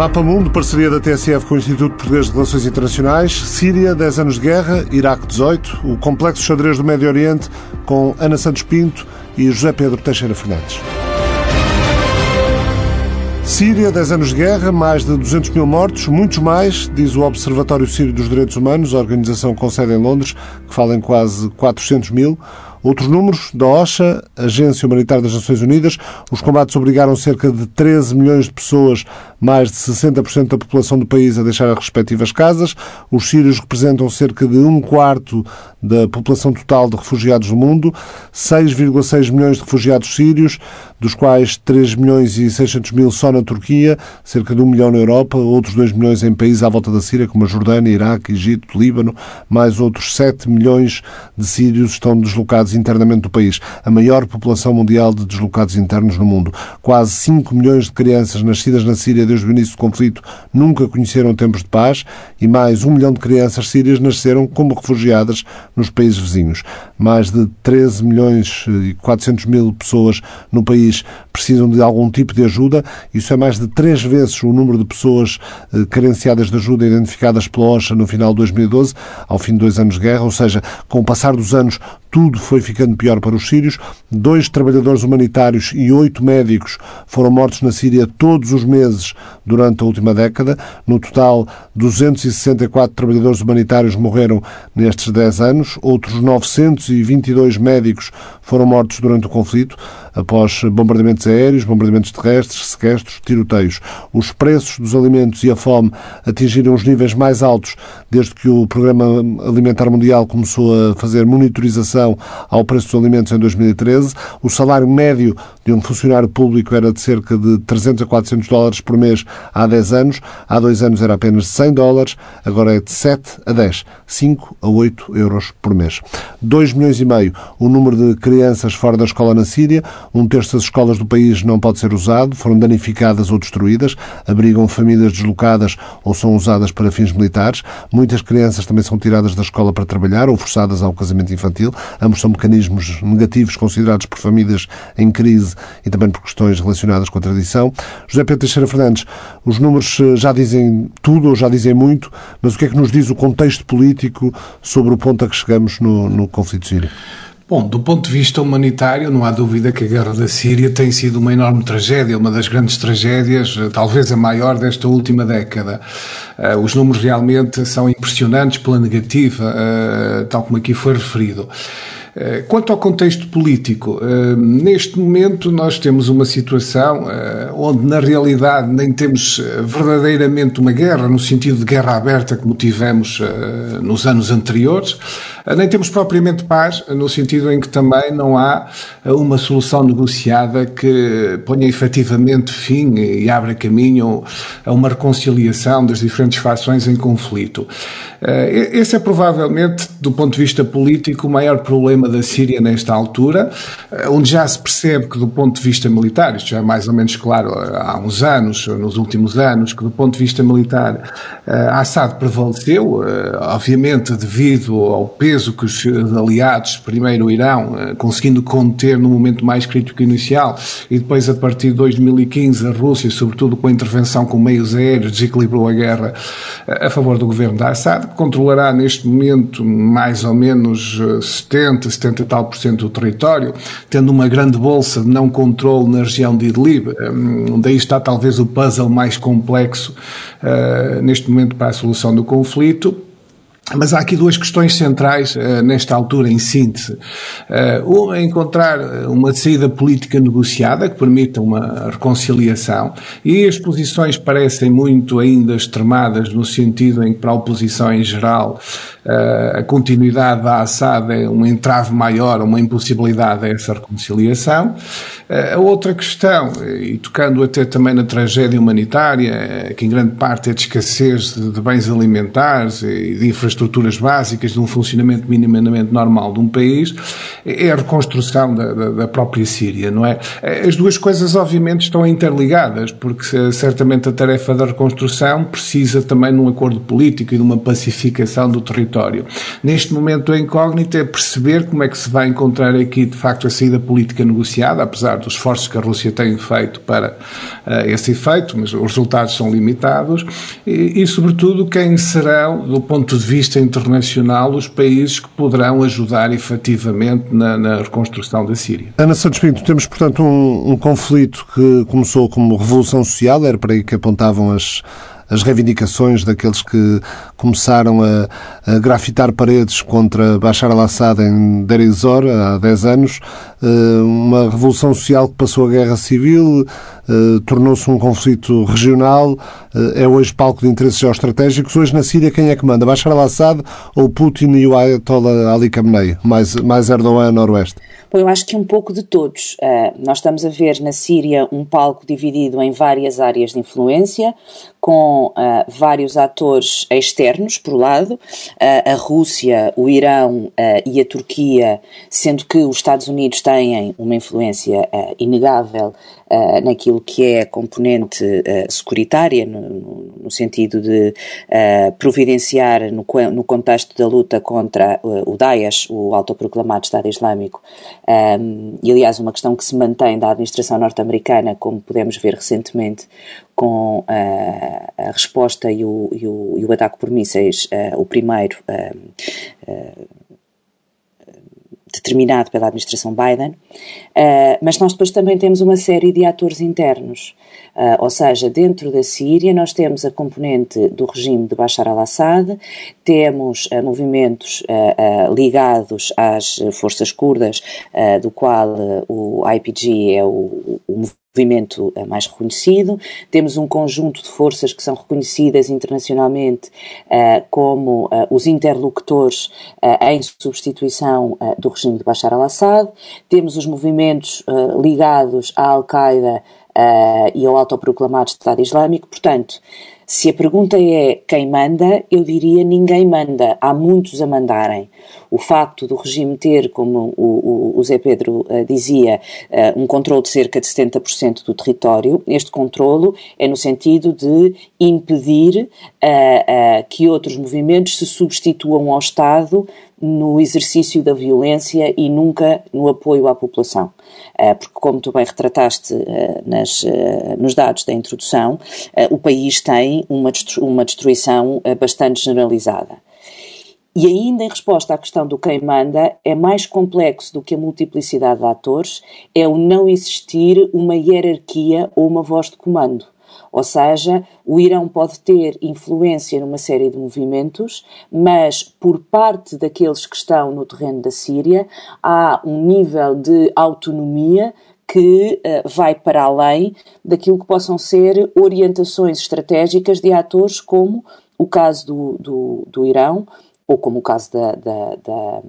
Mapa Mundo, parceria da TSF com o Instituto Português de Relações Internacionais. Síria, 10 anos de guerra. Iraque, 18. O complexo xadrez do Médio Oriente com Ana Santos Pinto e José Pedro Teixeira Fernandes. Síria, 10 anos de guerra, mais de 200 mil mortos, muitos mais, diz o Observatório Sírio dos Direitos Humanos, a organização com sede em Londres, que fala em quase 400 mil. Outros números da OSHA, Agência Humanitária das Nações Unidas, os combates obrigaram cerca de 13 milhões de pessoas, mais de 60% da população do país, a deixar as respectivas casas. Os sírios representam cerca de um quarto da população total de refugiados do mundo, 6,6 milhões de refugiados sírios, dos quais 3 milhões e 600 mil só na Turquia, cerca de 1 milhão na Europa, outros 2 milhões em países à volta da Síria, como a Jordânia, Iraque, Egito, Líbano, mais outros 7 milhões de sírios estão deslocados deslocados internamente do país, a maior população mundial de deslocados internos no mundo. Quase 5 milhões de crianças nascidas na Síria desde o início do conflito nunca conheceram tempos de paz e mais um milhão de crianças sírias nasceram como refugiadas nos países vizinhos. Mais de 13 milhões e 400 mil pessoas no país precisam de algum tipo de ajuda. Isso é mais de três vezes o número de pessoas eh, carenciadas de ajuda identificadas pela OSHA no final de 2012, ao fim de dois anos de guerra, ou seja, com o passar dos anos, tudo foi ficando pior para os sírios. Dois trabalhadores humanitários e oito médicos foram mortos na Síria todos os meses durante a última década. No total, 264 trabalhadores humanitários morreram nestes 10 anos. Outros 922 médicos foram mortos durante o conflito após bombardeamentos aéreos, bombardeamentos terrestres, sequestros, tiroteios. Os preços dos alimentos e a fome atingiram os níveis mais altos desde que o Programa Alimentar Mundial começou a fazer monitorização ao preço dos alimentos em 2013. O salário médio de um funcionário público era de cerca de 300 a 400 dólares por mês há 10 anos. Há dois anos era apenas de 100 dólares, agora é de 7 a 10, 5 a 8 euros por mês. 2 milhões e meio o número de crianças fora da escola na Síria. Um terço das escolas do país não pode ser usado, foram danificadas ou destruídas, abrigam famílias deslocadas ou são usadas para fins militares. Muitas crianças também são tiradas da escola para trabalhar ou forçadas ao casamento infantil. Ambos são mecanismos negativos considerados por famílias em crise e também por questões relacionadas com a tradição. José Pedro Teixeira Fernandes, os números eh, já dizem tudo ou já dizem muito, mas o que é que nos diz o contexto político sobre o ponto a que chegamos no, no conflito sírio? Bom, do ponto de vista humanitário, não há dúvida que a guerra da Síria tem sido uma enorme tragédia, uma das grandes tragédias, eh, talvez a maior desta última década. Uh, os números realmente são impressionantes pela negativa, uh, tal como aqui foi referido. Quanto ao contexto político, neste momento nós temos uma situação onde, na realidade, nem temos verdadeiramente uma guerra, no sentido de guerra aberta, como tivemos nos anos anteriores, nem temos propriamente paz, no sentido em que também não há uma solução negociada que ponha efetivamente fim e abra caminho a uma reconciliação das diferentes fações em conflito. Esse é provavelmente, do ponto de vista político, o maior problema da Síria nesta altura, onde já se percebe que, do ponto de vista militar, isto já é mais ou menos claro há uns anos, nos últimos anos, que do ponto de vista militar Assad prevaleceu, obviamente devido ao peso que os aliados, primeiro o Irão, conseguindo conter no momento mais crítico inicial, e depois a partir de 2015 a Rússia, sobretudo com a intervenção com meios aéreos, desequilibrou a guerra a favor do governo de Assad, que controlará neste momento mais ou menos 70, 70 e tal por cento do território, tendo uma grande bolsa de não controle na região de Idlib. Um, daí está talvez o puzzle mais complexo uh, neste momento para a solução do conflito. Mas há aqui duas questões centrais uh, nesta altura, em síntese. Uh, uma é encontrar uma saída política negociada que permita uma reconciliação, e as posições parecem muito ainda extremadas, no sentido em que, para a oposição em geral, uh, a continuidade da Assad é um entrave maior, uma impossibilidade a essa reconciliação. A outra questão, e tocando até também na tragédia humanitária, que em grande parte é de escassez de, de bens alimentares e de infraestrutura, infraestruturas básicas, de um funcionamento minimamente normal de um país, é a reconstrução da, da, da própria Síria, não é? As duas coisas, obviamente, estão interligadas, porque certamente a tarefa da reconstrução precisa também de um acordo político e de uma pacificação do território. Neste momento, a incógnita é perceber como é que se vai encontrar aqui, de facto, a saída política negociada, apesar dos esforços que a Rússia tem feito para uh, esse efeito, mas os resultados são limitados, e, e, sobretudo, quem serão, do ponto de vista internacional, os países que poderão ajudar efetivamente na, na reconstrução da Síria. Ana Santos Pinto, temos, portanto, um, um conflito que começou como revolução social, era para aí que apontavam as as reivindicações daqueles que começaram a, a grafitar paredes contra Bashar al-Assad em Deir há 10 anos, uma revolução social que passou a guerra civil, eh, tornou-se um conflito regional, eh, é hoje palco de interesses geoestratégicos. Hoje na Síria quem é que manda? Bashar al-Assad ou Putin e o Ayatollah Ali Khamenei? Mais, mais Erdogan a noroeste? Bom, eu acho que um pouco de todos. Uh, nós estamos a ver na Síria um palco dividido em várias áreas de influência, com uh, vários atores externos, por um lado, uh, a Rússia, o Irão e a Turquia, sendo que os Estados Unidos têm uma influência inegável uh, naquilo que é a componente uh, securitária, no, no, sentido de uh, providenciar, no, no, contexto da luta contra o Daesh, o autoproclamado Estado Islâmico, um, e aliás uma questão que se mantém da administração norte-americana, como podemos ver recentemente com a resposta e o, e o, e o ataque por mísseis, o primeiro determinado pela administração Biden, uh, mas nós depois também temos uma série de atores internos. Uh, ou seja, dentro da Síria nós temos a componente do regime de Bashar al-Assad, temos uh, movimentos ligados às forças curdas, do qual o IPG é o, o movimento mais reconhecido. Temos um conjunto de forças que são reconhecidas internacionalmente uh, como uh, os interlocutores uh, em substituição do regime de Bashar al-Assad. Temos os movimentos ligados à Al-Qaeda e ao autoproclamado Estado Islâmico. Portanto, se a pergunta é quem manda, eu diria ninguém manda, há muitos a mandarem. O facto do regime ter, como o, o, o Zé Pedro uh, dizia, uh, um controle de cerca de 70% do território, este controlo é no sentido de impedir uh, que outros movimentos se substituam ao Estado no exercício da violência e nunca no apoio à população. Porque, como tu bem retrataste nas, nos dados da introdução, o país tem uma, uma destruição bastante generalizada. E ainda em resposta à questão do quem manda, é mais complexo do que a multiplicidade de atores, é o não existir uma hierarquia ou uma voz de comando. Ou seja, o Irão pode ter influência numa série de movimentos, mas por parte daqueles que estão no terreno da Síria, há um nível de autonomia que uh, vai para além daquilo que possam ser orientações estratégicas de atores como o caso do, do, do Irão ou como o caso da, da, da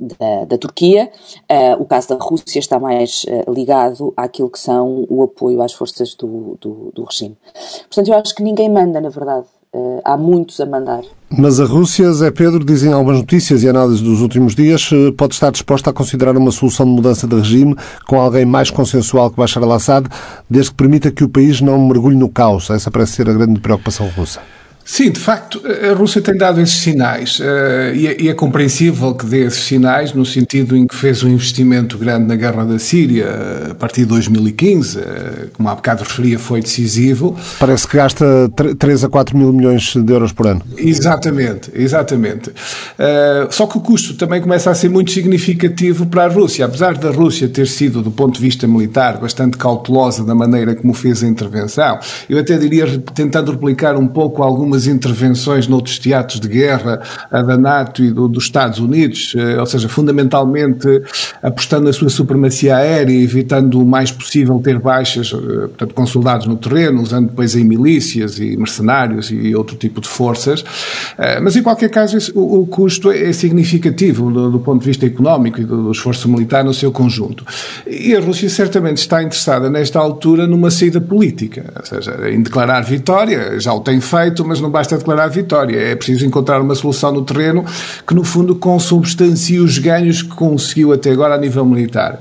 da, da, Turquia. Uh, o caso da Rússia está mais uh, ligado àquilo que são o apoio às forças do, do, do regime. Portanto, eu acho que ninguém manda, na verdade. Uh, há muitos a mandar. Mas a Rússia, Zé Pedro, dizem algumas notícias e análises dos últimos dias, pode estar disposta a considerar uma solução de mudança de regime com alguém mais consensual que Bashar al-Assad, desde que permita que o país não mergulhe no caos. Essa parece ser a grande preocupação russa. Sim, de facto, a Rússia tem dado esses sinais uh, e, é, e, é, compreensível que dê esses sinais no sentido em que fez um investimento grande na guerra da Síria eh, a partir de 2015, uh, eh, como há bocado referia, foi decisivo. Parece que gasta 3 a 4 mil milhões de euros por ano. Exatamente, exatamente. Uh, só que o custo também começa a ser muito significativo para a Rússia. Apesar da Rússia ter sido, do ponto de vista militar, bastante cautelosa da maneira como fez a intervenção, eu até diria, tentando replicar um pouco algumas algumas intervenções noutros teatros de guerra, da NATO e do, dos Estados Unidos, eh, ou seja, fundamentalmente apostando na sua supremacia aérea, evitando o mais possível ter baixas, eh, portanto, com soldados no terreno, usando depois em milícias e mercenários e outro tipo de forças. Eh, mas, em qualquer caso, o, custo é significativo do, do ponto de vista económico e do, do esforço militar no seu conjunto. E a Rússia certamente está interessada, nesta altura, numa saída política, ou seja, em declarar vitória, já o tem feito, mas não basta declarar vitória, é preciso encontrar uma solução no terreno que, no fundo, consubstancie os ganhos que conseguiu até agora a nível militar.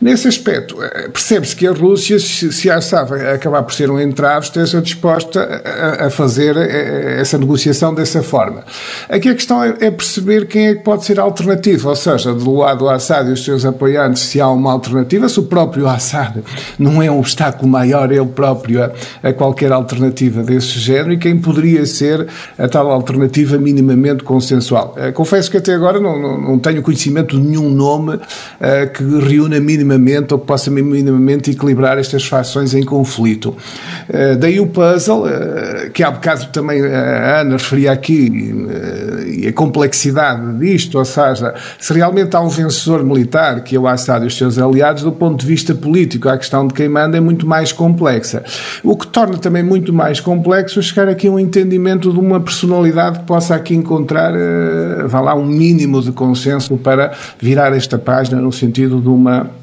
Nesse aspecto, eh, percebe-se que a Rússia, se a Assad acabar por ser um entrave, esteja disposta a, fazer eh, essa negociação dessa forma. Aqui a questão é, é perceber quem é que pode ser a alternativa, ou seja, do lado do Assad e os seus apoiantes, se há uma alternativa, se o próprio Assad não é um obstáculo maior ele próprio a qualquer alternativa desse género e quem poderia ser a tal alternativa minimamente consensual. Eh, confesso que até agora não, não, não tenho conhecimento de nenhum nome uh, que reúna minimamente ou que possa minimamente equilibrar estas fações em conflito. Uh, daí o puzzle, uh, que há bocado também a Ana referia aqui, e a complexidade disto, ou seja, se realmente há um vencedor militar, que é o Assad e os seus aliados, do ponto de vista político, a questão de quem manda é muito mais complexa. O que torna também muito mais complexo chegar aqui a um entendimento de uma personalidade que possa aqui encontrar, uh, vá lá, um mínimo de consenso para virar esta página no sentido de uma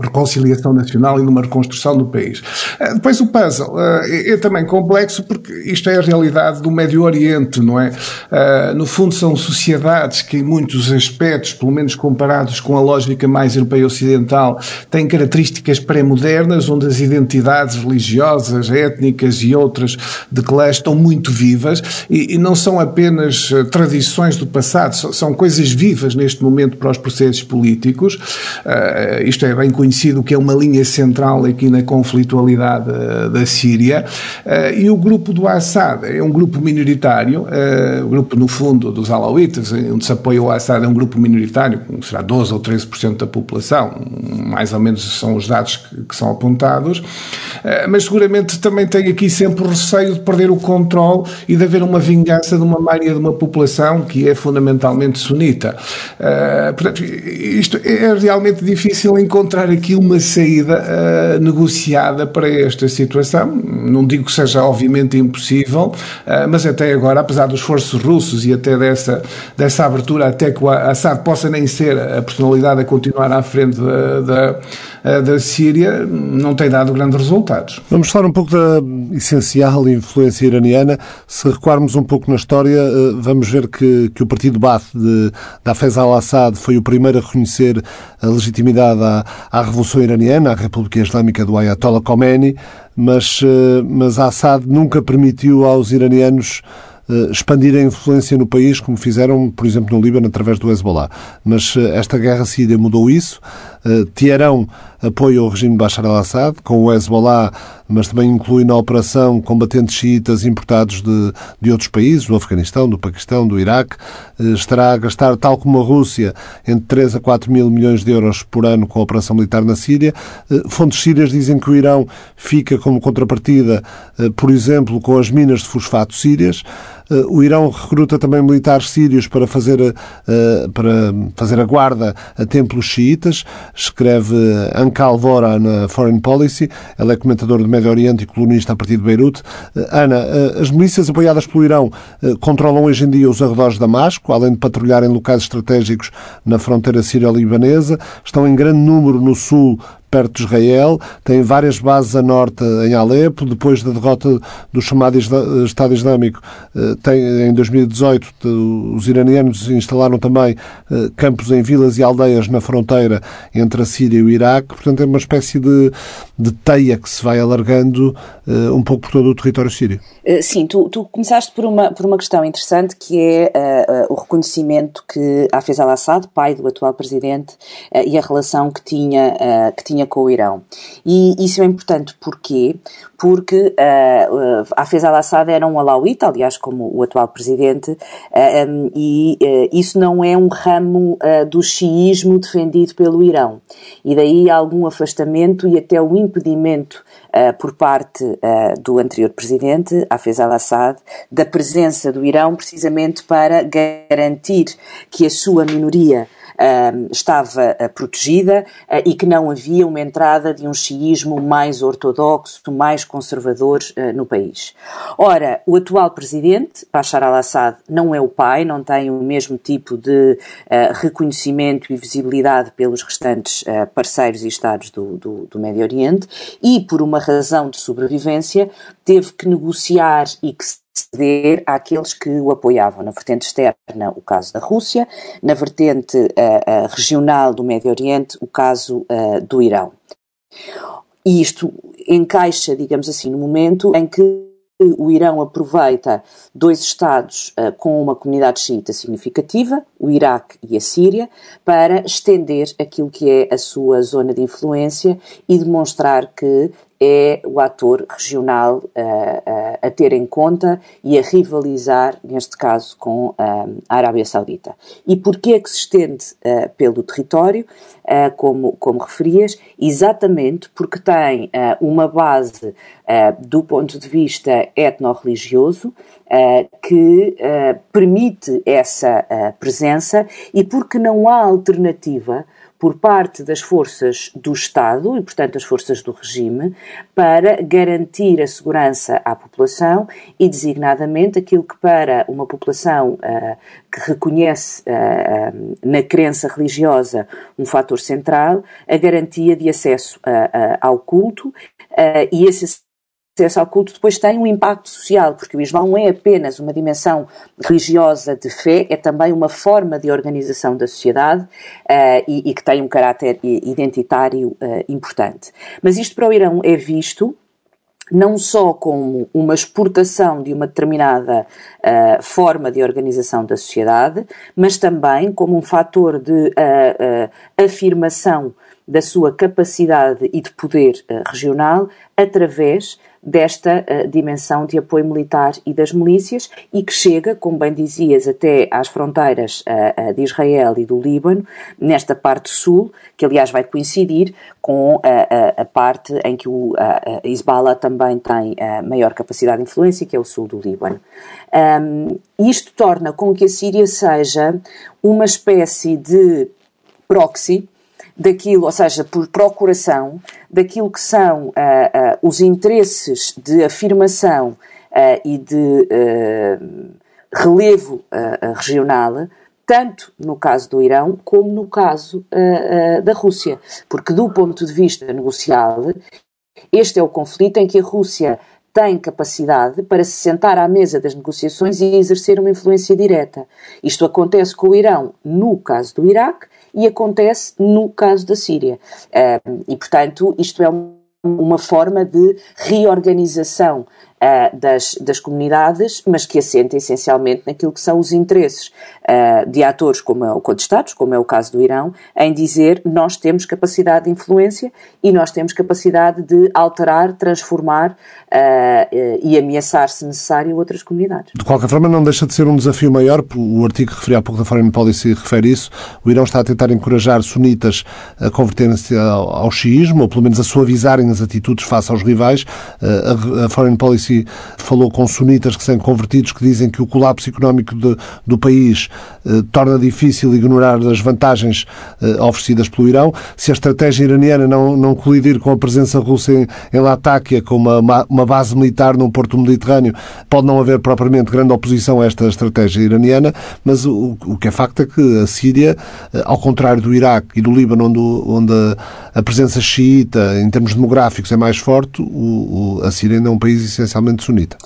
reconciliação nacional e numa reconstrução do país. Eh, depois o puzzle eh, é, também complexo porque isto é a realidade do Médio Oriente, não é? Eh, no fundo são sociedades que em muitos aspectos, pelo menos comparados com a lógica mais europeia ocidental, têm características pré-modernas onde as identidades religiosas, étnicas e outras de clã estão muito vivas e, não são apenas tradições do passado, são coisas vivas neste momento para os processos políticos. Isto é bem conhecido conhecido que é uma linha central aqui na conflitualidade uh, da Síria, uh, e o grupo do Assad é um grupo minoritário, uh, o grupo, no fundo, dos alauítas, onde se apoia o Assad, é um grupo minoritário, será 12 ou 13% da população, mais ou menos são os dados que, que são apontados, mas seguramente também tem aqui sempre o receio de perder o controle e de haver uma vingança de uma maioria de uma população que é fundamentalmente sunita. portanto, isto é realmente difícil encontrar aqui uma saída uh, negociada para esta situação. Não digo que seja obviamente impossível, uh, mas até agora, apesar dos esforços russos e até dessa, dessa abertura, até que o Assad possa nem ser a personalidade a continuar à frente da, da, eh, da Síria, não tem dado grandes resultados. Vamos falar um pouco da essencial influência iraniana. Se recuarmos um pouco na história, vamos ver que, que o partido Baath de, de al-Assad foi o primeiro a reconhecer a legitimidade à, à Revolução Iraniana, à República Islâmica do Ayatollah Khomeini, mas, eh, mas Assad nunca permitiu aos iranianos eh, expandir a influência no país, como fizeram, por exemplo, no Líbano, através do Hezbollah. Mas eh, esta guerra síria mudou isso. Teherão apoia o regime de Bashar al-Assad, com o Hezbollah, mas também inclui na operação combatentes xiitas importados de, de outros países, do Afeganistão, do Paquistão, do Iraque. Eh, estará a gastar, tal como a Rússia, entre 3 a 4 mil milhões de euros por ano com a operação militar na Síria. Eh, fontes sírias dizem que o Irão fica como contrapartida, eh, por exemplo, com as minas de fosfato sírias. O Irão recruta também militares sírios para fazer, para fazer a guarda a templos xiitas. Escreve Ankal Vora na Foreign Policy. Ela é comentadora do Médio Oriente e colunista a partir de Beirute. Eh, Ana, eh, as milícias apoiadas pelo Irão eh, controlam hoje em dia os arredores de Damasco, além de patrulharem locais estratégicos na fronteira sírio-libanesa. Estão em grande número no sul perto de Israel, tem várias bases a norte em Alepo, depois da derrota do chamado Estado Islâmico, eh, tem, em 2018 os iranianos instalaram também eh, campos em vilas e aldeias na fronteira entre a Síria e o Iraque, portanto é uma espécie de, de teia que se vai alargando eh, um pouco por todo o território sírio. Sim, tu, tu começaste por uma, por uma questão interessante que é uh, o reconhecimento que Hafez al-Assad, pai do atual presidente, uh, e a relação que tinha, que tinha com o Irão. E isso é importante porquê? Porque uh, Hafez al-Assad era um alauíta, aliás, como o atual presidente, uh, um, e uh, isso não é um ramo do xiismo defendido pelo Irão. E daí algum afastamento e até o impedimento por parte do anterior presidente, Hafez al-Assad, da presença do Irão precisamente para garantir que a sua minoria estava uh, protegida uh, e que não havia uma entrada de um xiismo mais ortodoxo, mais conservador ah, no país. Ora, o atual presidente, Bashar al-Assad, não é o pai, não tem o mesmo tipo de reconhecimento e visibilidade pelos restantes parceiros e Estados do, do, do Médio Oriente e, por uma razão de sobrevivência, teve que negociar e que ceder àqueles que o apoiavam. Na vertente externa, o caso da Rússia, na vertente uh, regional do Médio Oriente, o caso uh, do Irão. E isto encaixa, digamos assim, no momento em que o Irão aproveita dois Estados uh, com uma comunidade xiita significativa, o Iraque e a Síria, para estender aquilo que é a sua zona de influência e demonstrar que é o ator regional uh, uh, a ter em conta e a rivalizar, neste caso, com uh, a Arábia Saudita. E porquê é que se estende pelo território, como, como referias? Exatamente porque tem uma base do ponto de vista etno-religioso que permite essa presença e porque não há alternativa por parte das forças do Estado e, portanto, as forças do regime, para garantir a segurança à população e, designadamente, aquilo que para uma população uh, que reconhece uh, na crença religiosa um fator central, a garantia de acesso uh, ao culto e esse acesso ao culto depois tem um impacto social, porque o Islão não é apenas uma dimensão religiosa de fé, é também uma forma de organização da sociedade uh, e, e, que tem um caráter identitário uh, importante. Mas isto para o Irão é visto não só como uma exportação de uma determinada uh, forma de organização da sociedade, mas também como um fator de afirmação da sua capacidade e de poder regional através desta uh, dimensão de apoio militar e das milícias e que chega, como bem dizias, até às fronteiras uh, de Israel e do Líbano, nesta parte sul, que aliás vai coincidir com a, parte em que o Hezbollah também tem maior capacidade de influência, que é o sul do Líbano. Isto torna com que a Síria seja uma espécie de proxy daquilo, ou seja, por procuração daquilo que são uh, uh, os interesses de afirmação uh, e de relevo regional, tanto no caso do Irão como no caso da Rússia. Porque, do ponto de vista negocial, este é o conflito em que a Rússia tem capacidade para se sentar à mesa das negociações e exercer uma influência direta. Isto acontece com o Irão no caso do Iraque e acontece no caso da Síria. e, portanto, isto é uma forma de reorganização uh, das, das comunidades, mas que assenta essencialmente naquilo que são os interesses uh, de atores como é o Estados, como é o caso do Irão, em dizer nós temos capacidade de influência e nós temos capacidade de alterar, transformar uh, e ameaçar, se necessário, outras comunidades. De qualquer forma, não deixa de ser um desafio maior, o artigo que referi há pouco da Foreign Policy refere isso, o Irão está a tentar encorajar sunitas a converterem-se ao, ao xiismo, ou pelo menos a suavizarem as atitudes face aos rivais. A, a Foreign Policy falou com sunitas que são convertidos que dizem que o colapso económico de, do país eh, torna difícil ignorar as vantagens oferecidas pelo Irão. Se a estratégia iraniana não, não colidir com a presença russa em, em Latáquia, com uma, uma base militar num porto mediterrâneo, pode não haver propriamente grande oposição a esta estratégia iraniana, mas o, o que é facto é que a Síria, eh, ao contrário do Iraque e do Líbano, onde, onde a, presença xiita, em termos demográficos, é mais forte, o, o, a Síria ainda é um país essencialmente sunita.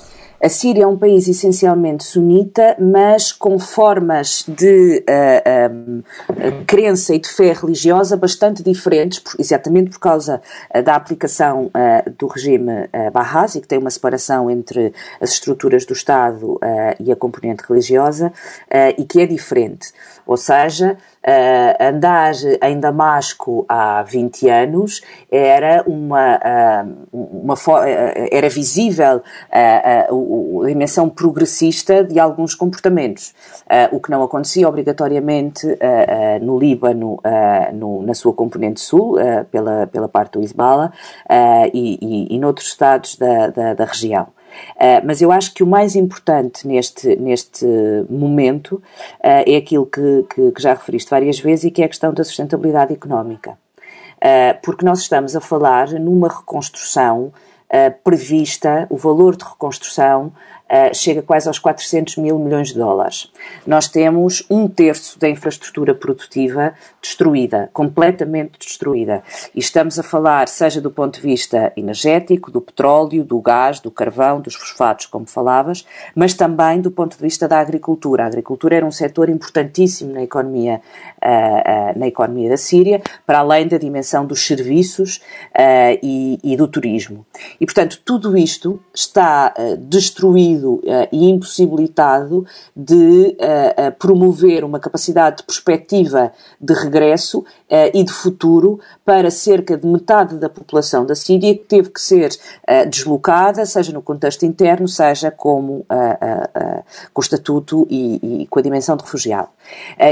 A Síria é um país essencialmente sunita, mas com formas de uh, uh, crença e de fé religiosa bastante diferentes, exatamente por causa da aplicação uh, do regime uh, Bahá'í, que tem uma separação entre as estruturas do Estado e a componente religiosa, e que é diferente. Ou seja, Uh, andar em Damasco há 20 anos era uma, uh, uma era visível a, a, dimensão progressista de alguns comportamentos, o que não acontecia obrigatoriamente no Líbano, no, na sua componente sul, pela, pela parte do Hezbollah, e, e, e noutros estados da, da, da região. Uh, mas eu acho que o mais importante neste, neste momento uh, é aquilo que, que, que, já referiste várias vezes e que é a questão da sustentabilidade económica. Uh, porque nós estamos a falar numa reconstrução prevista, o valor de reconstrução uh, chega quase aos 400 mil milhões de dólares. Nós temos um terço da infraestrutura produtiva destruída, completamente destruída. E estamos a falar, seja do ponto de vista energético, do petróleo, do gás, do carvão, dos fosfatos, como falavas, mas também do ponto de vista da agricultura. A agricultura era um setor importantíssimo na economia, uh, na economia da Síria, para além da dimensão dos serviços e, e, do turismo. E, portanto, tudo isto está destruído e impossibilitado de promover uma capacidade de perspectiva de regresso e de futuro para cerca de metade da população da Síria que teve que ser deslocada, seja no contexto interno, seja como com o estatuto e, e, com a dimensão de refugiado.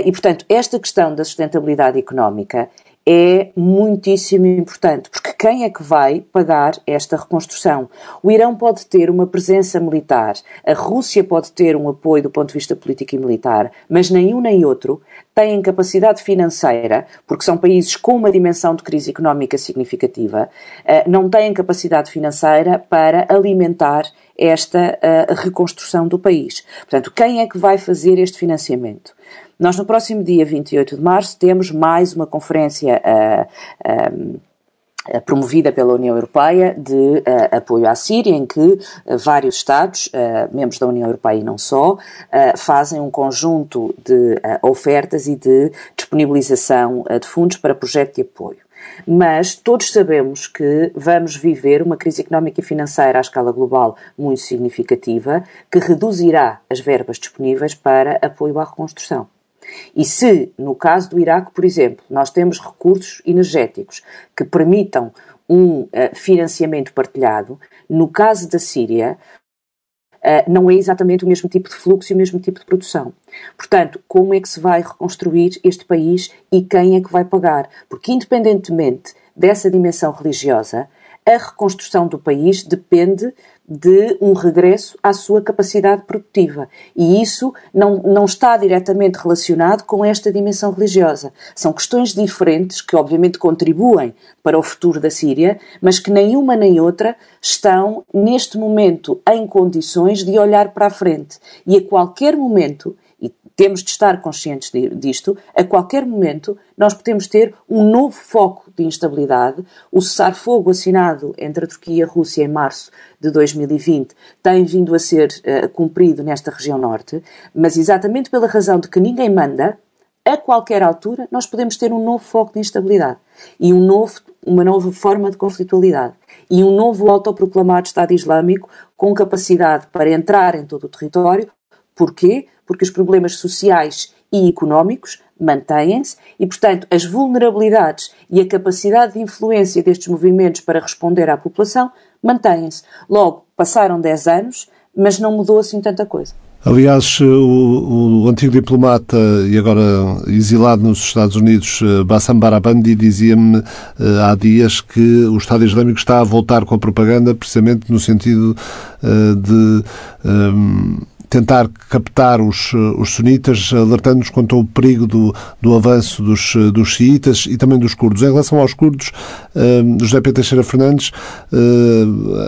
e, portanto, esta questão da sustentabilidade económica é muitíssimo importante, porque quem é que vai pagar esta reconstrução? O Irão pode ter uma presença militar, a Rússia pode ter um apoio do ponto de vista político e militar, mas nem um nem outro têm capacidade financeira, porque são países com uma dimensão de crise económica significativa, eh, não têm capacidade financeira para alimentar esta eh, reconstrução do país. Portanto, quem é que vai fazer este financiamento? Nós, no próximo dia 28 de março, temos mais uma conferência uh, uh, promovida pela União Europeia de uh, apoio à Síria, em que uh, vários Estados, uh, membros da União Europeia e não só, fazem um conjunto de ofertas e de disponibilização de fundos para projeto de apoio. Mas todos sabemos que vamos viver uma crise económica e financeira à escala global muito significativa, que reduzirá as verbas disponíveis para apoio à reconstrução. E se, no caso do Iraque, por exemplo, nós temos recursos energéticos que permitam um uh, financiamento partilhado, no caso da Síria, não é exatamente o mesmo tipo de fluxo e o mesmo tipo de produção. Portanto, como é que se vai reconstruir este país e quem é que vai pagar? Porque, independentemente dessa dimensão religiosa, a reconstrução do país depende de um regresso à sua capacidade produtiva. E isso não, não está diretamente relacionado com esta dimensão religiosa. São questões diferentes que, obviamente, contribuem para o futuro da Síria, mas que nem uma nem outra estão, neste momento, em condições de olhar para a frente. E a qualquer momento temos de estar conscientes disto. A qualquer momento, nós podemos ter um novo foco de instabilidade. O cessar-fogo assinado entre a Turquia e a Rússia em março de 2020 tem vindo a ser uh, cumprido nesta região norte, mas exatamente pela razão de que ninguém manda, a qualquer altura, nós podemos ter um novo foco de instabilidade e um novo, uma nova forma de conflitualidade e um novo autoproclamado Estado Islâmico com capacidade para entrar em todo o território. Porquê? porque os problemas sociais e económicos mantêm-se e, portanto, as vulnerabilidades e a capacidade de influência destes movimentos para responder à população mantêm-se. Logo, passaram 10 anos, mas não mudou assim tanta coisa. Aliás, o, o, antigo diplomata e agora exilado nos Estados Unidos, eh, Bassam Barabandi, dizia-me uh, há dias que o Estado Islâmico está a voltar com a propaganda precisamente no sentido de. Um, tentar captar os, os sunitas, alertando-nos quanto ao perigo do, do avanço dos, dos xiitas e também dos curdos. Em relação aos curdos, uh, José Pedro Teixeira Fernandes,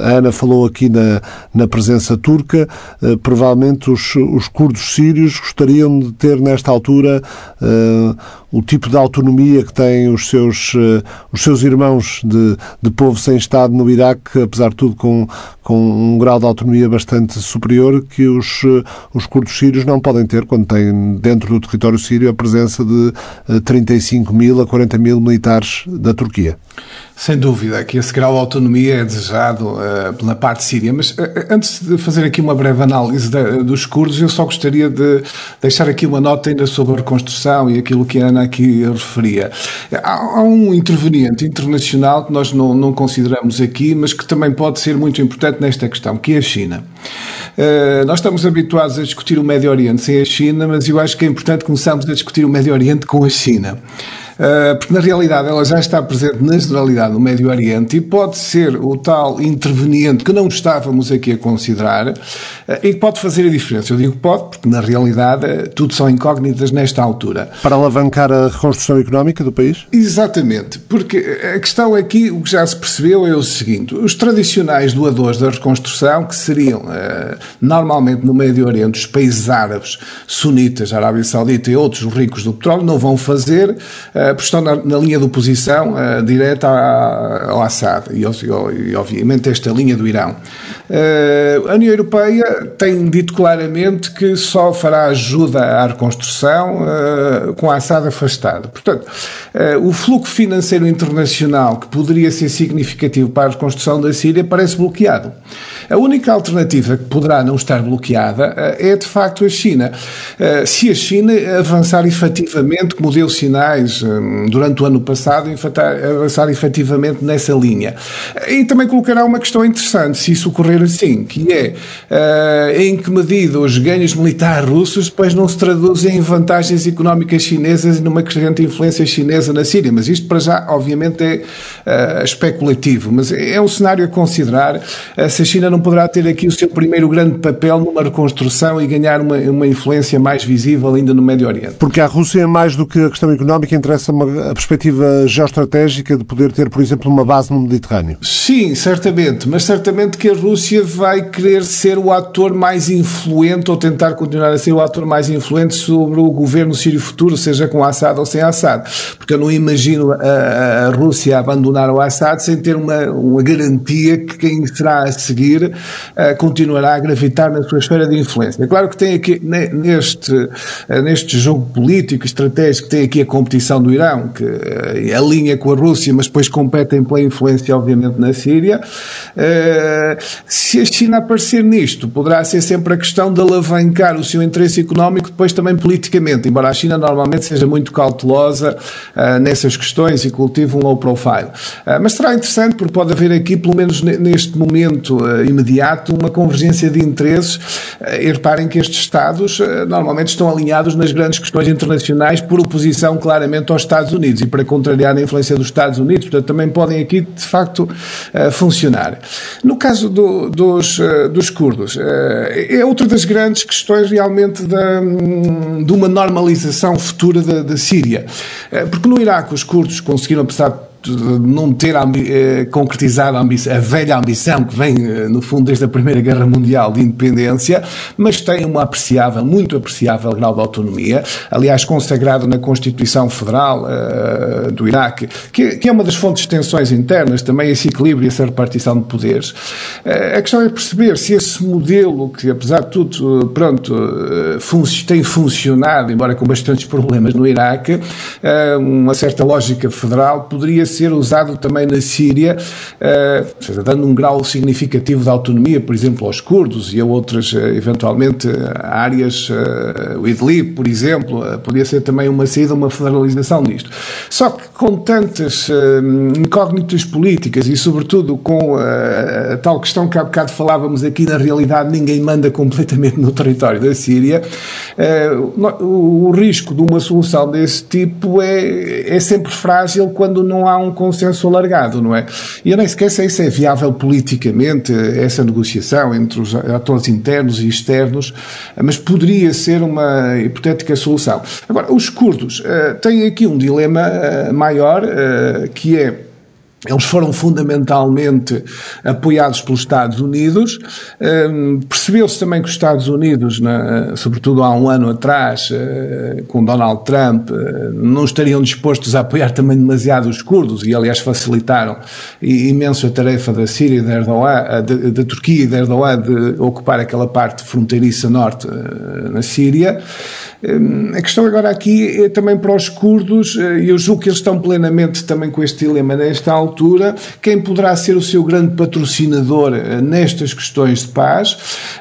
a Ana falou aqui na, na presença turca, provavelmente os, os curdos sírios gostariam de ter nesta altura o tipo de autonomia que têm os seus, uh, os seus irmãos de, de povo sem Estado no Iraque, apesar de tudo com, com um grau de autonomia bastante superior que os, uh, os curdos sírios não podem ter quando têm dentro do território sírio a presença de uh, 35 mil a 40 mil militares da Turquia. Sem dúvida que esse grau de autonomia é desejado uh, pela parte síria, mas uh, antes de fazer aqui uma breve análise de, dos curdos, eu só gostaria de deixar aqui uma nota ainda sobre a reconstrução e aquilo que a Ana aqui referia. Há, há um interveniente internacional que nós não, não, consideramos aqui, mas que também pode ser muito importante nesta questão, que é a China. Uh, nós estamos habituados a discutir o Médio Oriente sem a China, mas eu acho que é importante começarmos a discutir o Médio Oriente com a China. Porque na realidade ela já está presente na generalidade do Médio Oriente e pode ser o tal interveniente que não estávamos aqui a considerar e que pode fazer a diferença. Eu digo pode, porque na realidade tudo são incógnitas nesta altura. Para alavancar a reconstrução económica do país? Exatamente, porque a questão aqui, o que já se percebeu é o seguinte: os tradicionais doadores da reconstrução, que seriam normalmente no Médio Oriente os países árabes, sunitas, Arábia Saudita e outros ricos do petróleo, não vão fazer, porque estão na, na linha de oposição direta ao Assad e, e, obviamente, esta linha do Irão. a União Europeia tem dito claramente que só fará ajuda à reconstrução com Assad afastado. Portanto, o fluxo financeiro internacional que poderia ser significativo para a reconstrução da Síria parece bloqueado. A única alternativa que poderá não estar bloqueada é, de facto, a China. Se a China avançar efetivamente, como deu sinais durante o ano passado, avançar efetivamente nessa linha. E também colocará uma questão interessante, se isso ocorrer assim, que é em que medida os ganhos militares russos depois não se traduzem em vantagens económicas chinesas e numa crescente influência chinesa na Síria. Mas isto, para já, obviamente, é uh, especulativo. Mas é um cenário a considerar se a China não poderá ter aqui o seu primeiro grande papel numa reconstrução e ganhar uma, uma influência mais visível ainda no Médio Oriente. Porque à Rússia, mais do que a questão económica, interessa uma, a perspectiva geoestratégica de poder ter, por exemplo, uma base no Mediterrâneo. Sim, certamente. Mas certamente que a Rússia vai querer ser o ator mais influente ou tentar continuar a ser o ator mais influente sobre o governo sírio futuro, seja com Assad ou sem Assad. Porque eu não imagino a, a Rússia abandonar o Assad sem ter uma, uma garantia que quem será a seguir uh, continuará a gravitar na sua esfera de influência. É claro que tem aqui, neste, uh, neste jogo político, estratégico, tem aqui a competição do Irão, que uh, alinha com a Rússia, mas depois competem pela influência, obviamente, na Síria. se a China aparecer nisto, poderá ser sempre a questão de alavancar o seu interesse económico, depois também politicamente, embora a China normalmente seja muito cautelosa uh, nessas questões e cultive um low profile. Mas será interessante porque pode haver aqui, pelo menos neste momento imediato, uma convergência de interesses. e reparem que estes Estados normalmente estão alinhados nas grandes questões internacionais por oposição claramente aos Estados Unidos e para contrariar a influência dos Estados Unidos, portanto também podem aqui de facto funcionar. No caso do, dos, dos curdos, é outra das grandes questões realmente da, de uma normalização futura da, da Síria. Porque no Iraque os curdos conseguiram, apesar não ter eh, concretizado a, ambição, a, velha ambição que vem, eh, no fundo, desde a Primeira Guerra Mundial de independência, mas tem uma apreciável, muito apreciável grau de autonomia, aliás, consagrado na Constituição Federal uh, do Iraque, que, que, é uma das fontes de tensões internas, também esse equilíbrio e essa repartição de poderes. Uh, a questão é perceber se esse modelo, que apesar de tudo, pronto, uh, tem funcionado, embora com bastantes problemas no Iraque, uma certa lógica federal poderia ser usado também na Síria, uh, seja, dando um grau significativo de autonomia, por exemplo, aos curdos e a outras, uh, eventualmente, áreas, uh, o Idlib, por exemplo, podia ser também uma saída, uma federalização disto. Só que com tantas incógnitas políticas e, sobretudo, com a tal questão que há bocado falávamos aqui, na realidade ninguém manda completamente no território da Síria, o, o risco de uma solução desse tipo é, é sempre frágil quando não há um consenso alargado, não é? E eu nem sequer sei se é viável politicamente essa negociação entre os atores internos e externos, mas poderia ser uma hipotética solução. Agora, os curdos uh, têm aqui um dilema uh, maior, uh, que é eles foram fundamentalmente apoiados pelos Estados Unidos. Um, Percebeu-se também que os Estados Unidos, na, sobretudo há um ano atrás, uh, com Donald Trump, uh, não estariam dispostos a apoiar também demasiado os curdos e, aliás, facilitaram imenso a tarefa da Síria e da, Erdogan, da, da Turquia e da Erdogan de ocupar aquela parte fronteiriça norte na Síria. Um, a questão agora aqui é também para os curdos, e eu julgo que eles estão plenamente também com este dilema nesta altura altura, quem poderá ser o seu grande patrocinador uh, nestas questões de paz.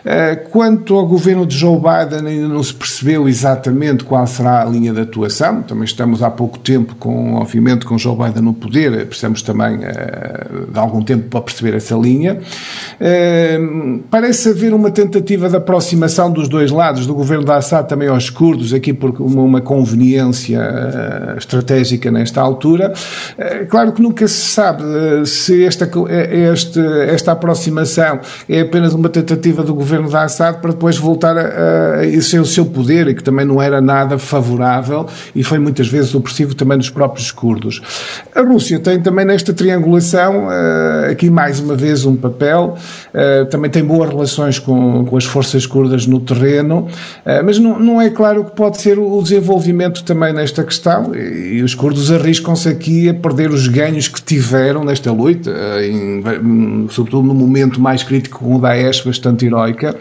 Uh, quanto ao governo de Joe Biden, ainda não se percebeu exatamente qual será a linha de atuação. Também estamos há pouco tempo, com, obviamente, com Joe Biden no poder, precisamos também de algum tempo para perceber essa linha. Parece haver uma tentativa de aproximação dos dois lados, do governo da Assad também aos curdos, aqui por uma, conveniência estratégica nesta altura. Claro que nunca se sabe uh, se esta, este, esta aproximação é apenas uma tentativa do governo da Assad para depois voltar a, a exercer o seu poder, e que também não era nada favorável e foi muitas vezes opressivo também dos próprios curdos. A Rússia tem também nesta triangulação, aqui mais uma vez, um papel, também tem boas relações com, com as forças curdas no terreno, mas não, não é claro que pode ser o desenvolvimento também nesta questão e os curdos arriscam-se aqui a perder os ganhos que tiveram nesta luta, em, sobretudo no momento mais crítico com o Daesh, bastante heroica,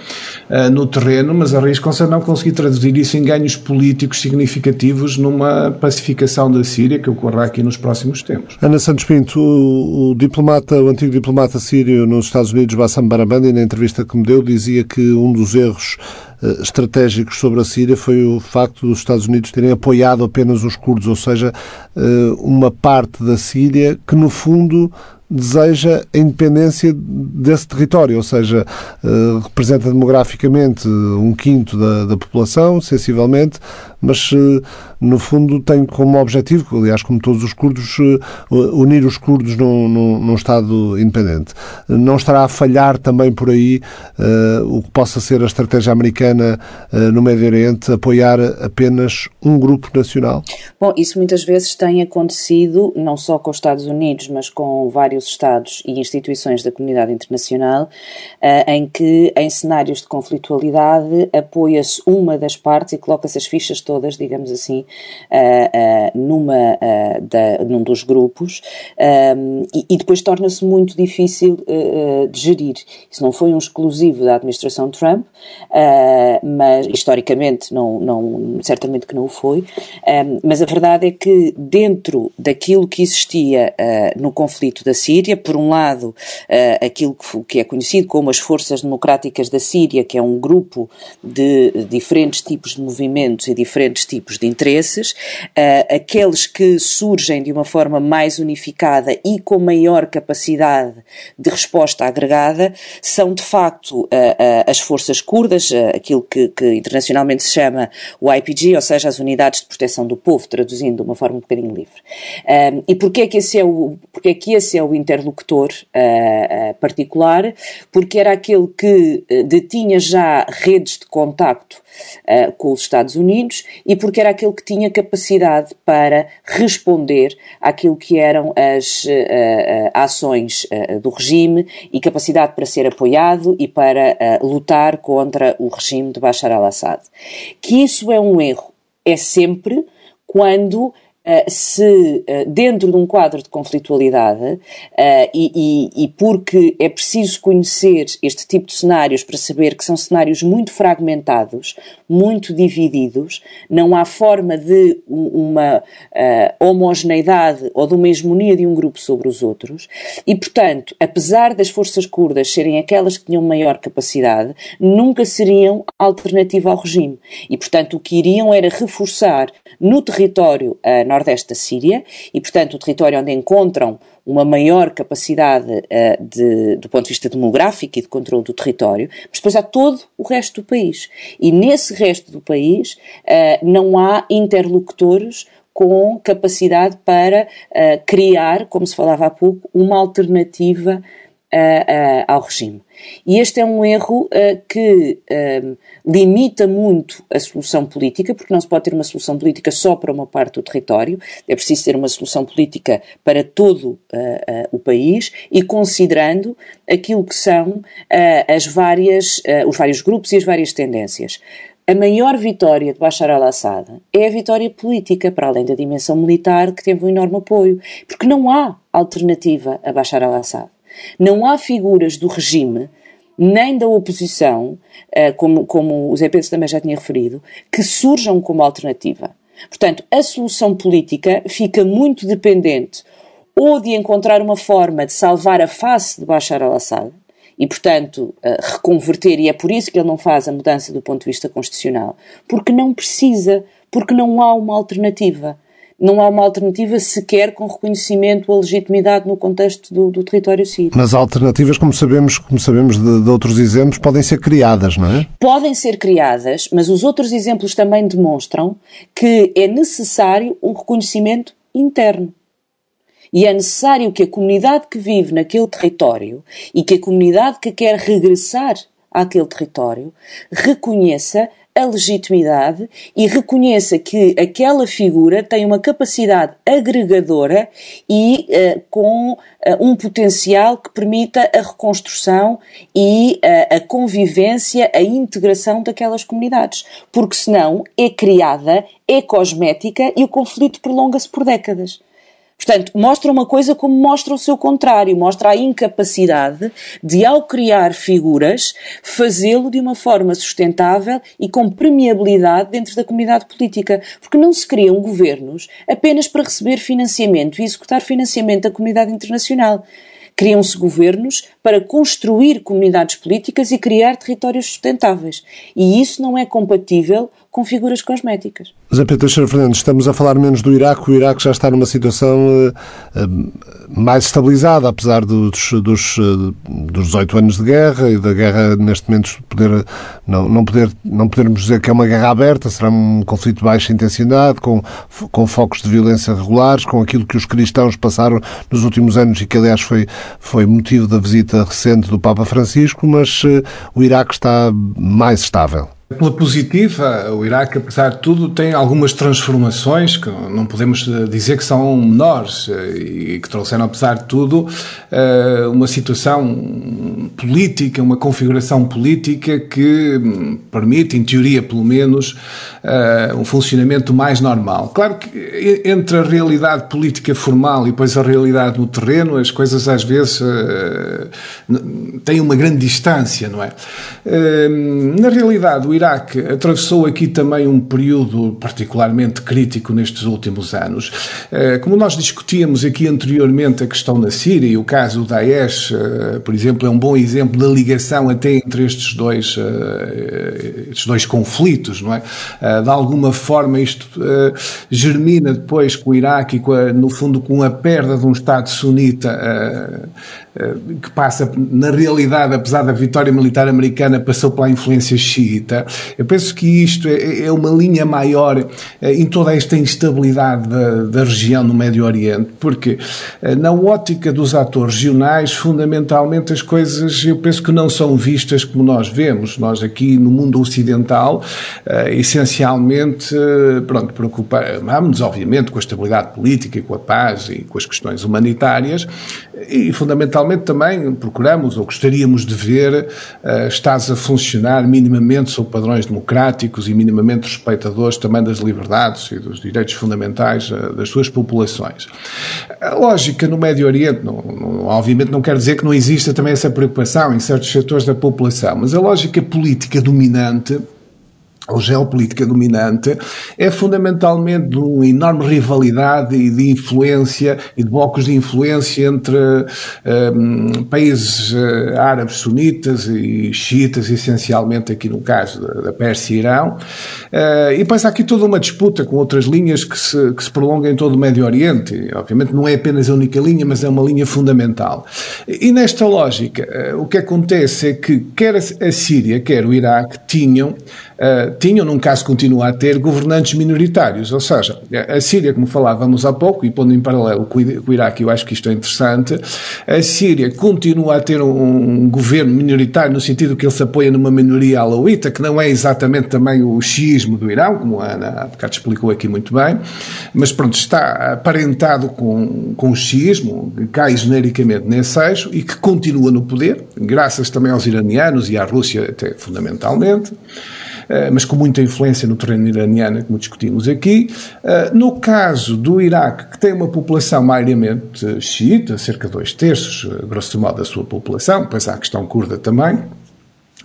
eh, no terreno, mas arriscam-se a não conseguir traduzir isso em ganhos políticos significativos numa pacificação da Síria que ocorrerá aqui nos próximos tempos. Ana Santos Pinto, o, o diplomata, o antigo diplomata sírio nos Estados Unidos, Bassam Barabandi, na entrevista que me deu, dizia que um dos erros eh, estratégicos sobre a Síria foi o facto dos Estados Unidos terem apoiado apenas os curdos, ou seja, eh, uma parte da Síria que, no fundo, deseja a independência desse território, ou seja, uh, representa demograficamente um quinto da, da população, sensivelmente, mas uh, no fundo tem como objetivo, aliás, como todos os curdos, uh, unir os curdos num, num, num, Estado independente. Não estará a falhar também por aí o que possa ser a estratégia americana no Médio Oriente, apoiar apenas um grupo nacional? Bom, isso muitas vezes tem acontecido, não só com os Estados Unidos, mas com vários Estados e instituições da comunidade internacional, em que, em cenários de conflitualidade, apoia-se uma das partes e coloca-se as fichas todas, digamos assim, uh, uh, numa, da, num dos grupos, e, e, depois torna-se muito difícil de gerir. Isso não foi um exclusivo da administração Trump, mas historicamente não, não, certamente que não o foi, mas a verdade é que dentro daquilo que existia no conflito da Síria. Por um lado, uh, aquilo que é conhecido como as Forças Democráticas da Síria, que é um grupo de diferentes tipos de movimentos e diferentes tipos de interesses, uh, aqueles que surgem de uma forma mais unificada e com maior capacidade de resposta agregada, são de facto uh, as forças curdas, aquilo que, que, internacionalmente se chama o IPG, ou seja, as Unidades de Proteção do Povo, traduzindo de uma forma um bocadinho livre. e porquê que esse é o, é que esse é o interlocutor uh, uh, particular, porque era aquele que uh, detinha já redes de contacto com os Estados Unidos e porque era aquele que tinha capacidade para responder àquilo que eram as ações do regime e capacidade para ser apoiado e para lutar contra o regime de Bashar al-Assad. Que isso é um erro, é sempre quando se eh, dentro de um quadro de conflitualidade eh, e, e, e, porque é preciso conhecer este tipo de cenários para saber que são cenários muito fragmentados, muito divididos, não há forma de uma homogeneidade ou de uma hegemonia de um grupo sobre os outros e, portanto, apesar das forças curdas serem aquelas que tinham maior capacidade, nunca seriam alternativa ao regime. E, portanto, o que iriam era reforçar no território uh, nordeste da Síria e, portanto, o território onde encontram uma maior capacidade uh, de, do ponto de vista demográfico e de controle do território, mas depois há todo o resto do país. E nesse resto do país uh, não há interlocutores com capacidade para uh, criar, como se falava há pouco, uma alternativa ao regime. E este é um erro uh, que uh, limita muito a solução política, porque não se pode ter uma solução política só para uma parte do território, é preciso ter uma solução política para todo uh, o país e considerando aquilo que são as várias, os vários grupos e as várias tendências. A maior vitória de Bashar al-Assad é a vitória política, para além da dimensão militar, que teve um enorme apoio, porque não há alternativa a Bashar al-Assad. Não há figuras do regime nem da oposição, eh, como, como o Zé Pedro também já tinha referido, que surjam como alternativa. Portanto, a solução política fica muito dependente ou de encontrar uma forma de salvar a face de Bashar al-Assad e, portanto, reconverter, e é por isso que ele não faz a mudança do ponto de vista constitucional, porque não precisa, porque não há uma alternativa não há uma alternativa sequer com reconhecimento ou legitimidade no contexto do, do território sírio. Mas alternativas, como sabemos, como sabemos de, de, outros exemplos, podem ser criadas, não é? Podem ser criadas, mas os outros exemplos também demonstram que é necessário um reconhecimento interno. E é necessário que a comunidade que vive naquele território e que a comunidade que quer regressar àquele território reconheça a legitimidade e reconheça que aquela figura tem uma capacidade agregadora e uh, com uh, um potencial que permita a reconstrução e uh, a convivência, a integração daquelas comunidades. Porque senão é criada, é cosmética e o conflito prolonga-se por décadas. Portanto, mostra uma coisa como mostra o seu contrário, mostra a incapacidade de, ao criar figuras, fazê-lo de uma forma sustentável e com permeabilidade dentro da comunidade política. Porque não se criam governos apenas para receber financiamento e executar financiamento da comunidade internacional. Criam-se governos para construir comunidades políticas e criar territórios sustentáveis. E isso não é compatível com figuras cosméticas. Zé Pedro Teixeira Fernandes, estamos a falar menos do Iraque. O Iraque já está numa situação uh, uh, mais estabilizada, apesar dos, dos, uh, dos 18 anos de guerra e da guerra, neste momento, poder, não, não, poder, não podermos dizer que é uma guerra aberta, será um conflito de baixa intensidade, com, com focos de violência regulares, com aquilo que os cristãos passaram nos últimos anos e que, aliás, foi, foi motivo da visita recente do Papa Francisco, mas o Iraque está mais estável. Pela positiva, o Iraque, apesar de tudo, tem algumas transformações que não podemos dizer que são menores eh, e que trouxeram, apesar de tudo, eh, uma situação política, uma configuração política que hum, permite, em teoria pelo menos, eh, um funcionamento mais normal. Claro que entre a realidade política formal e depois a realidade no terreno, as coisas às vezes têm uma grande distância, não é? Na realidade, o Iraque atravessou aqui também um período particularmente crítico nestes últimos anos. Eh, como nós discutíamos aqui anteriormente a questão na Síria e o caso do Daesh, eh, por exemplo, é um bom exemplo da ligação até entre estes dois, eh, estes dois conflitos, não é? De alguma forma isto germina depois com o Iraque e a, no fundo com a perda de um Estado sunita que passa, na realidade, apesar da vitória militar americana, passou pela influência xiita. Eu penso que isto é, é uma linha maior eh, em toda esta instabilidade da, da região no Médio Oriente, porque eh, na ótica dos atores regionais, fundamentalmente as coisas eu penso que não são vistas como nós vemos. Nós aqui no mundo ocidental, eh, essencialmente, pronto, preocupamos obviamente com a estabilidade política e com a paz e com as questões humanitárias e fundamentalmente também procuramos ou gostaríamos de ver uh, Estados a funcionar minimamente sob padrões democráticos e minimamente respeitadores também das liberdades e dos direitos fundamentais uh, das suas populações. A lógica no Médio Oriente, não, não, obviamente não quer dizer que não exista também essa preocupação em certos setores da população, mas a lógica política dominante ou geopolítica dominante, é fundamentalmente de uma enorme rivalidade e de influência e de blocos de influência entre um, países uh, árabes sunitas e xiitas, essencialmente aqui no caso da, da Pérsia e Irão. Uh, e depois há aqui toda uma disputa com outras linhas que se, que se prolongam em todo o Médio Oriente. Obviamente não é apenas a única linha, mas é uma linha fundamental. E nesta lógica, uh, o que acontece é que quer a Síria, quer o Iraque tinham uh, tinham, num caso continua a ter, governantes minoritários. Ou seja, a Síria, como falávamos há pouco, e pondo em paralelo com o Iraque, eu acho que isto é interessante, a Síria continua a ter um, um governo minoritário no sentido que ele se apoia numa minoria alauíta, que não é exatamente também o xismo do Irão, como a Ana há bocado explicou aqui muito bem, mas pronto, está aparentado com, com o xismo, que cai genericamente nesse eixo e que continua no poder, graças também aos iranianos e à Rússia até fundamentalmente. Eh, mas com muita influência no terreno iraniano, como discutimos aqui. Eh, no caso do Iraque, que tem uma população maioritariamente xiita, cerca de dois terços, eh, grosso modo, da sua população, depois há a questão curda também,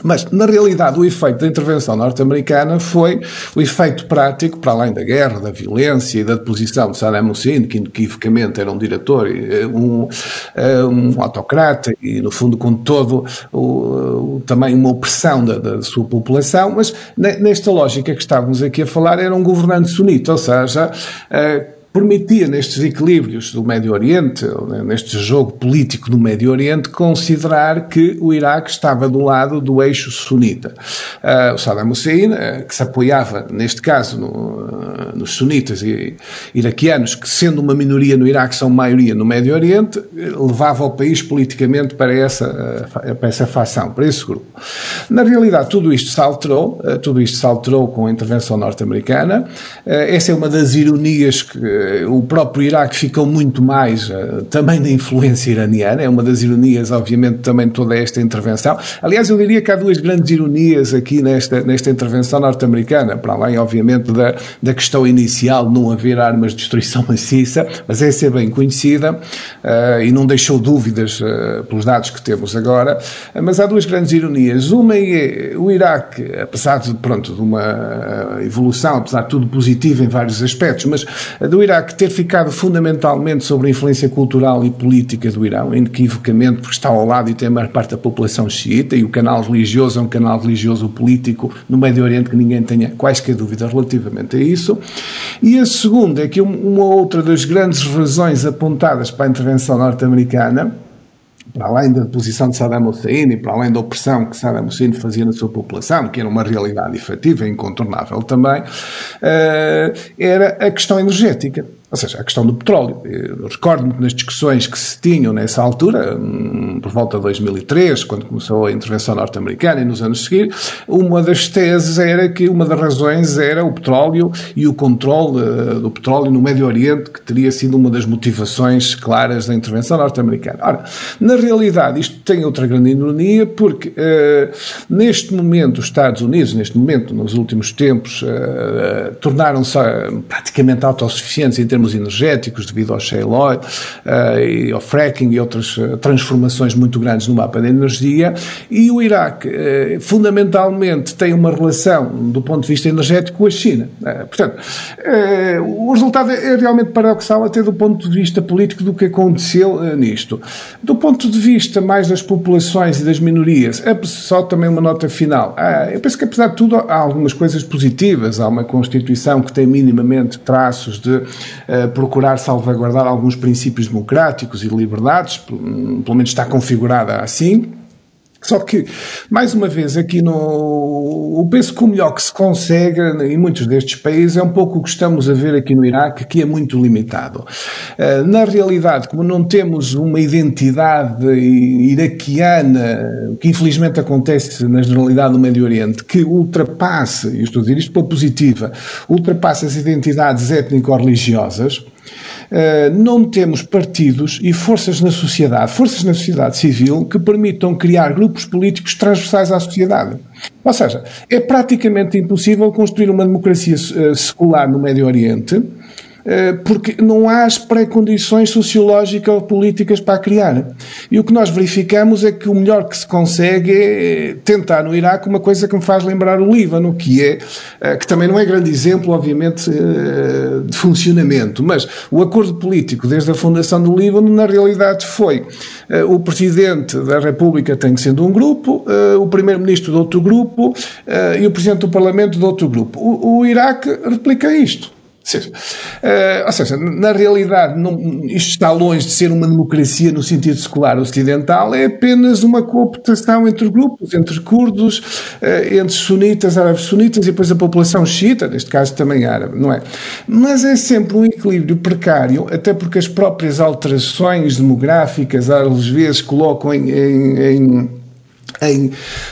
Mas, na realidade, o efeito da intervenção norte-americana foi o efeito prático, para além da guerra, da violência e da deposição de Saddam Hussein, que inequivocamente era um diretor, eh, um, eh, um autocrata e, no fundo, com todo o, também uma opressão da, da, sua população, mas nesta lógica que estávamos aqui a falar, era um governante sunita, ou seja, eh, permitia nestes equilíbrios do Médio Oriente, neste jogo político do Médio Oriente, considerar que o Iraque estava do lado do eixo sunita. Uh, o Saddam Hussein, uh, que se apoiava, neste caso, no, uh, nos sunitas iraquianos, que sendo uma minoria no Iraque, são maioria no Médio Oriente, levava o país politicamente para essa, para essa facção, para esse grupo. Na realidade, tudo isto se alterou, tudo isto se alterou com a intervenção norte-americana. essa é uma das ironias que o próprio Iraque ficou muito mais uh, também na influência iraniana, é uma das ironias, obviamente, também de toda esta intervenção. Aliás, eu diria que há duas grandes ironias aqui nesta, nesta intervenção norte-americana, para além, obviamente, da, da questão inicial de não haver armas de destruição maciça, mas essa é bem conhecida uh, e não deixou dúvidas uh, pelos dados que temos agora, mas há duas grandes ironias. Uma é o Iraque, apesar de, pronto, de uma evolução, apesar de tudo positivo em vários aspectos, mas do Iraque Iraque ter ficado fundamentalmente sobre a influência cultural e política do Irão, inequivocamente porque está ao lado e tem a maior parte da população xiita e o canal religioso é um canal religioso político no Médio Oriente que ninguém tenha quaisquer dúvidas relativamente a isso. E a segunda é que uma outra das grandes razões apontadas para a intervenção norte-americana para além da posição de Saddam Hussein e para além da opressão que Saddam Hussein fazia na sua população, que era uma realidade efetiva e incontornável também, eh, era a questão energética. Ou seja, a questão do petróleo. Recordo-me nas discussões que se tinham nessa altura, hum, por volta de 2003, quando começou a intervenção norte-americana e nos anos seguintes, uma das teses era que uma das razões era o petróleo e o controle eh, do petróleo no Médio Oriente, que teria sido uma das motivações claras da intervenção norte-americana. Ora, na realidade, isto tem outra grande ironia, porque uh, neste momento os Estados Unidos, neste momento, nos últimos tempos, uh, tornaram-se praticamente autossuficientes em termos termos energéticos, devido ao shale oil uh, e ao fracking e outras uh, transformações muito grandes no mapa da energia. E o Iraque, uh, fundamentalmente, tem uma relação, do ponto de vista energético, com a China. portanto, o resultado é, é realmente paradoxal, até do ponto de vista político, do que aconteceu nisto. Do ponto de vista mais das populações e das minorias, é só também uma nota final. eu penso que, apesar de tudo, há algumas coisas positivas. Há uma Constituição que tem minimamente traços de procurar salvaguardar alguns princípios democráticos e liberdades, pelo menos está configurada assim. Só que, mais uma vez, aqui no. Eu penso que o melhor que se consegue em muitos destes países é um pouco o que estamos a ver aqui no Iraque, que é muito limitado. Eh, na realidade, como não temos uma identidade iraquiana, que infelizmente acontece na generalidade do Médio Oriente, que ultrapasse, e estou a dizer isto pela positiva, ultrapasse as identidades étnico-religiosas, não temos partidos e forças na sociedade, forças na sociedade civil que permitam criar grupos políticos transversais à sociedade. Ou seja, é praticamente impossível construir uma democracia eh, secular no Médio Oriente eh, porque não há as pré-condições sociológicas ou políticas para criar. E o que nós verificamos é que o melhor que se consegue é tentar no Iraque uma coisa que me faz lembrar o Líbano, que é, eh, que também não é grande exemplo, obviamente, eh, de funcionamento, mas o acordo político desde a fundação do Líbano, na realidade, foi o Presidente da República tem que ser de um grupo, o Primeiro-Ministro de outro grupo e o Presidente do Parlamento de outro grupo. O, o Iraque replica isto. Uh, ou seja, na realidade, não, isto está longe de ser uma democracia no sentido secular ocidental, é apenas uma cooptação entre grupos, entre curdos, uh, entre sunitas, árabes sunitas e depois a população xiita, neste caso também árabe, não é? Mas é sempre um equilíbrio precário, até porque as próprias alterações demográficas às vezes colocam em, em, em em,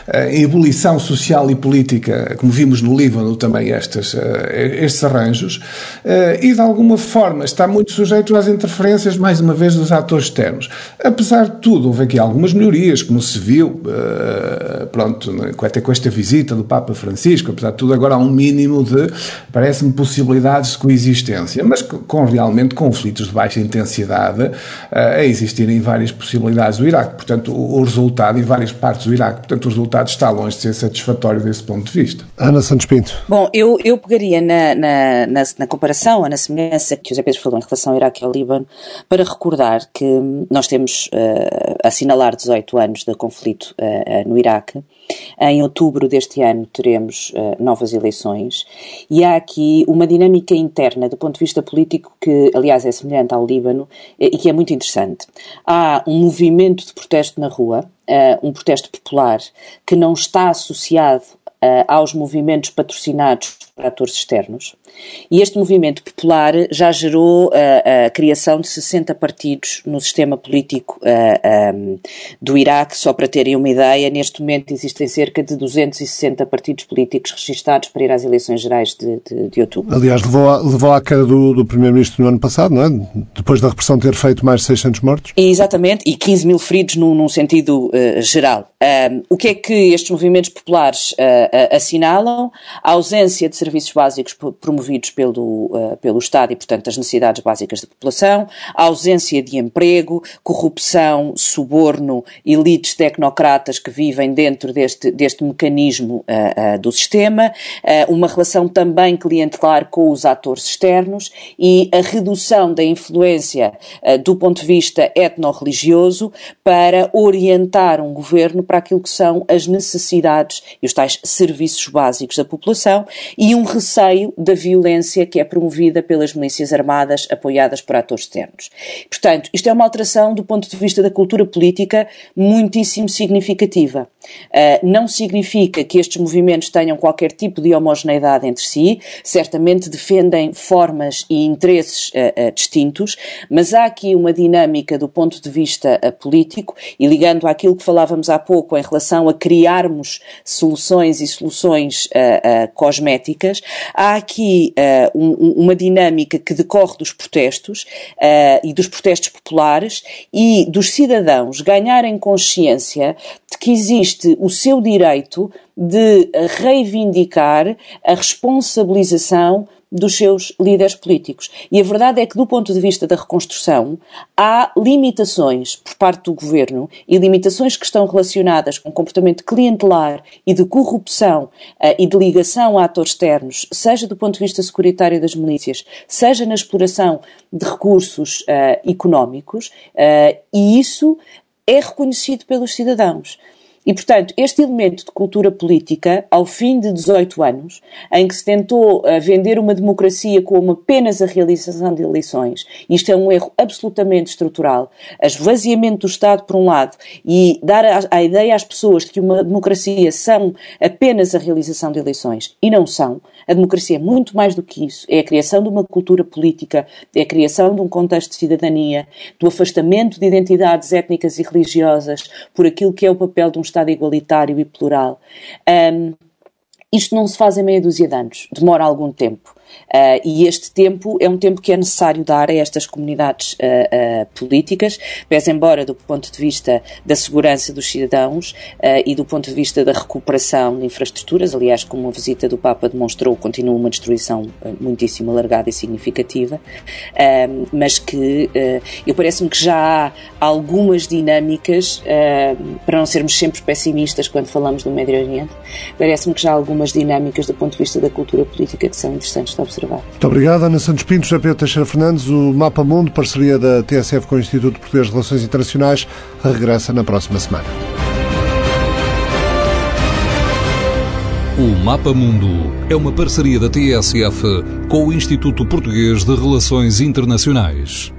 eh, em, ebulição social e política, como vimos no Líbano também estes, eh, estes arranjos, eh, e de alguma forma está muito sujeito às interferências, mais uma vez, dos atores externos. Apesar de tudo, houve aqui algumas melhorias, como se viu, pronto, até com esta visita do Papa Francisco, apesar de tudo, agora há um mínimo de, parece-me, possibilidades de coexistência, mas com realmente conflitos de baixa intensidade a existirem várias possibilidades do Iraque. Portanto, o resultado em várias partes do Iraque Iraque. Portanto, o resultado está longe de ser satisfatório desse ponto de vista. Ana Santos Pinto. Bom, eu, eu pegaria na, na, na, na comparação, na semelhança que o José Pedro falou em relação ao Iraque e ao Líbano, para recordar que nós temos uh, assinalar 18 anos de conflito uh, uh, no Iraque. Em outubro deste ano teremos novas eleições e há aqui uma dinâmica interna do ponto de vista político que, aliás, é semelhante ao Líbano e que é muito interessante. Há um movimento de protesto na rua, um protesto popular que não está associado aos movimentos patrocinados por atores externos. E este movimento popular já gerou a, a criação de 60 partidos no sistema político uh, um, do Iraque. Só para terem uma ideia, neste momento existem cerca de 260 partidos políticos registados para ir às eleições gerais de, de, de outubro. Aliás, levou, a, levou à queda do, do Primeiro-Ministro no ano passado, não é? Depois da repressão ter feito mais de 600 mortos. Exatamente, e 15 mil feridos num, num sentido uh, geral. Um, o que é que estes movimentos populares uh, assinalam? A ausência de serviços básicos promovidos pelo, uh, pelo Estado e, portanto, as necessidades básicas da população, ausência de emprego, corrupção, suborno, elites tecnocratas que vivem dentro deste, deste mecanismo uh, uh, do sistema, uma relação também clientelar com os atores externos e a redução da influência do ponto de vista etno-religioso para orientar um governo para aquilo que são as necessidades e os tais serviços básicos da população e um receio da violência que é promovida pelas milícias armadas apoiadas por atores externos. Portanto, isto é uma alteração do ponto de vista da cultura política muitíssimo significativa. Uh, não significa que estes movimentos tenham qualquer tipo de homogeneidade entre si, certamente defendem formas e interesses uh, uh, distintos, mas há aqui uma dinâmica do ponto de vista político e ligando àquilo que falávamos há pouco em relação a criarmos soluções e soluções cosméticas, há aqui um, uma dinâmica que decorre dos protestos e dos protestos populares e dos cidadãos ganharem consciência de que existe o seu direito de reivindicar a responsabilização dos seus líderes políticos. E a verdade é que, do ponto de vista da reconstrução, há limitações por parte do governo e limitações que estão relacionadas com comportamento clientelar e de corrupção uh, e de ligação a atores externos, seja do ponto de vista securitário das milícias, seja na exploração de recursos uh, económicos, uh, e isso é reconhecido pelos cidadãos. E, portanto, este elemento de cultura política, ao fim de 18 anos, em que se tentou uh, vender uma democracia como apenas a realização de eleições, isto é um erro absolutamente estrutural, esvaziamento do Estado, por um lado, e dar a, a ideia às pessoas de que uma democracia são apenas a realização de eleições, e não são. A democracia é muito mais do que isso. É a criação de uma cultura política, é a criação de um contexto de cidadania, do afastamento de identidades étnicas e religiosas por aquilo que é o papel de um Estado igualitário e plural. Um, isto não se faz em meia dúzia de anos, demora algum tempo. Uh, e este tempo é um tempo que é necessário dar a estas comunidades uh, uh, políticas, pese embora do ponto de vista da segurança dos cidadãos e do ponto de vista da recuperação de infraestruturas, aliás, como a visita do Papa demonstrou, continua uma destruição muitíssimo alargada e significativa, mas que eu parece-me que já há algumas dinâmicas, para não sermos sempre pessimistas quando falamos do Médio Oriente, parece-me que já há algumas dinâmicas do ponto de vista da cultura política que são interessantes observar. Muito obrigado, Ana Santos Pinto, José Pedro Teixeira Fernandes. O Mapa Mundo, parceria da TSF com o Instituto Português de Relações Internacionais, regressa na próxima semana. O Mapa Mundo é uma parceria da TSF com o Instituto Português de Relações Internacionais.